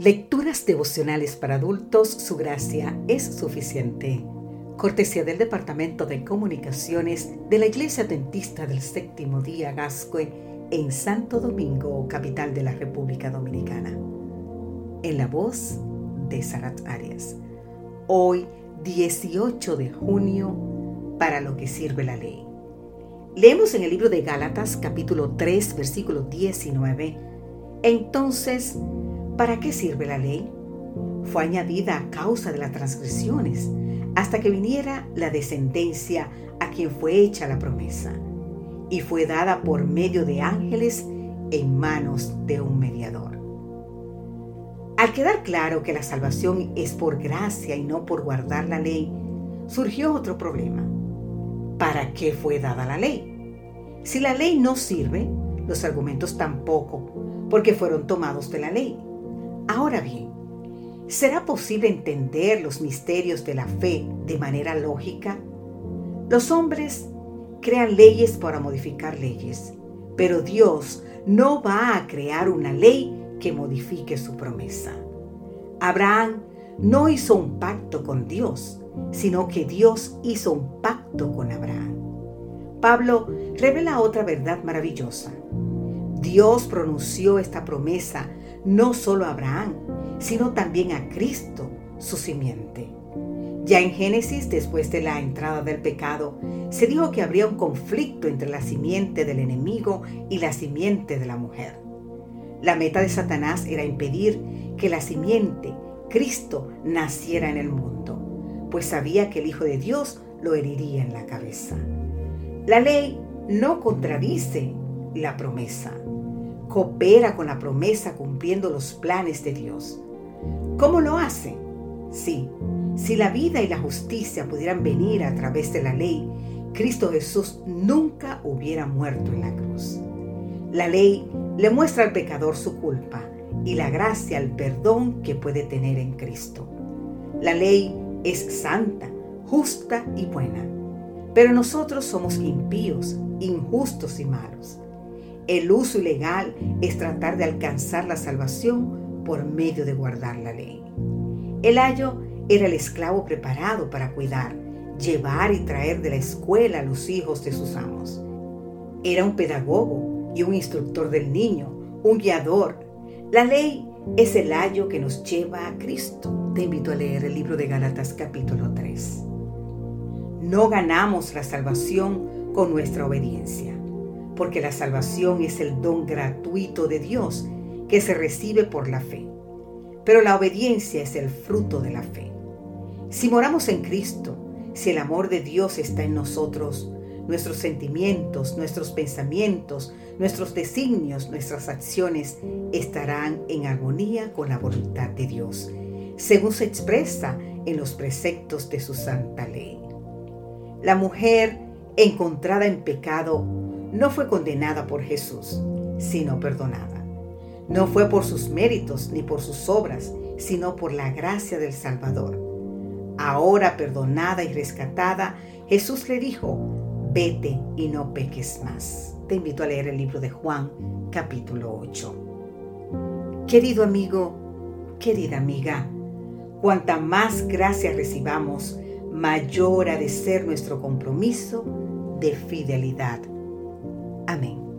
Lecturas devocionales para adultos, su gracia es suficiente. Cortesía del Departamento de Comunicaciones de la Iglesia Dentista del Séptimo Día Gascue en Santo Domingo, capital de la República Dominicana. En la voz de Sarat Arias. Hoy, 18 de junio, para lo que sirve la ley. Leemos en el libro de Gálatas capítulo 3 versículo 19. Entonces, ¿Para qué sirve la ley? Fue añadida a causa de las transgresiones, hasta que viniera la descendencia a quien fue hecha la promesa, y fue dada por medio de ángeles en manos de un mediador. Al quedar claro que la salvación es por gracia y no por guardar la ley, surgió otro problema. ¿Para qué fue dada la ley? Si la ley no sirve, los argumentos tampoco, porque fueron tomados de la ley. Ahora bien, ¿será posible entender los misterios de la fe de manera lógica? Los hombres crean leyes para modificar leyes, pero Dios no va a crear una ley que modifique su promesa. Abraham no hizo un pacto con Dios, sino que Dios hizo un pacto con Abraham. Pablo revela otra verdad maravillosa. Dios pronunció esta promesa no solo a Abraham, sino también a Cristo, su simiente. Ya en Génesis, después de la entrada del pecado, se dijo que habría un conflicto entre la simiente del enemigo y la simiente de la mujer. La meta de Satanás era impedir que la simiente, Cristo, naciera en el mundo, pues sabía que el Hijo de Dios lo heriría en la cabeza. La ley no contradice la promesa, coopera con la promesa cumpliendo los planes de Dios. ¿Cómo lo hace? Sí, si la vida y la justicia pudieran venir a través de la ley, Cristo Jesús nunca hubiera muerto en la cruz. La ley le muestra al pecador su culpa y la gracia al perdón que puede tener en Cristo. La ley es santa, justa y buena, pero nosotros somos impíos, injustos y malos. El uso ilegal es tratar de alcanzar la salvación por medio de guardar la ley. El ayo era el esclavo preparado para cuidar, llevar y traer de la escuela a los hijos de sus amos. Era un pedagogo y un instructor del niño, un guiador. La ley es el ayo que nos lleva a Cristo. Te invito a leer el libro de Gálatas capítulo 3. No ganamos la salvación con nuestra obediencia porque la salvación es el don gratuito de Dios que se recibe por la fe. Pero la obediencia es el fruto de la fe. Si moramos en Cristo, si el amor de Dios está en nosotros, nuestros sentimientos, nuestros pensamientos, nuestros designios, nuestras acciones estarán en armonía con la voluntad de Dios, según se expresa en los preceptos de su santa ley. La mujer encontrada en pecado no fue condenada por Jesús, sino perdonada. No fue por sus méritos ni por sus obras, sino por la gracia del Salvador. Ahora perdonada y rescatada, Jesús le dijo, vete y no peques más. Te invito a leer el libro de Juan, capítulo 8. Querido amigo, querida amiga, cuanta más gracia recibamos, mayor ha de ser nuestro compromiso de fidelidad Amém.